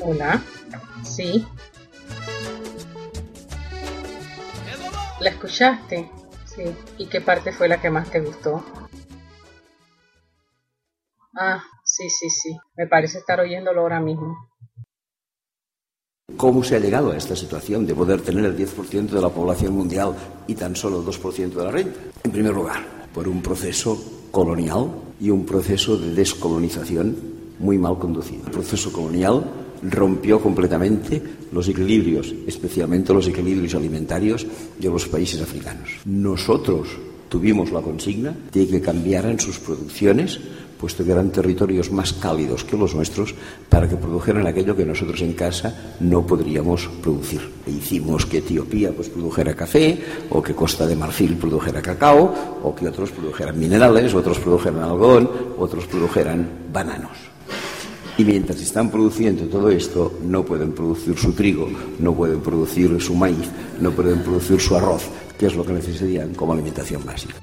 Hola. Sí. ¿La escuchaste? Sí. ¿Y qué parte fue la que más te gustó? Ah, sí, sí, sí. Me parece estar oyéndolo ahora mismo. ¿Cómo se ha llegado a esta situación de poder tener el 10% de la población mundial y tan solo el 2% de la renta? En primer lugar, por un proceso colonial y un proceso de descolonización muy mal conducido. El proceso colonial rompió completamente los equilibrios, especialmente los equilibrios alimentarios de los países africanos. Nosotros tuvimos la consigna de que cambiaran sus producciones, puesto que eran territorios más cálidos que los nuestros, para que produjeran aquello que nosotros en casa no podríamos producir. E hicimos que Etiopía pues, produjera café, o que Costa de Marfil produjera cacao, o que otros produjeran minerales, otros produjeran algodón, otros produjeran bananos. Y mientras están produciendo todo esto, no pueden producir su trigo, no pueden producir su maíz, no pueden producir su arroz, que es lo que necesitarían como alimentación básica.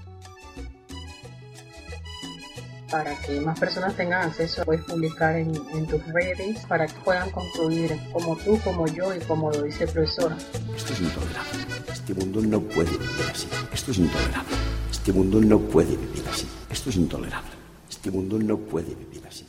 Para que más personas tengan acceso, puedes publicar en, en tus redes para que puedan concluir como tú, como yo y como lo dice el profesor. Esto es intolerable. Este mundo no puede vivir así. Esto es intolerable. Este mundo no puede vivir así. Esto es intolerable. Este mundo no puede vivir así.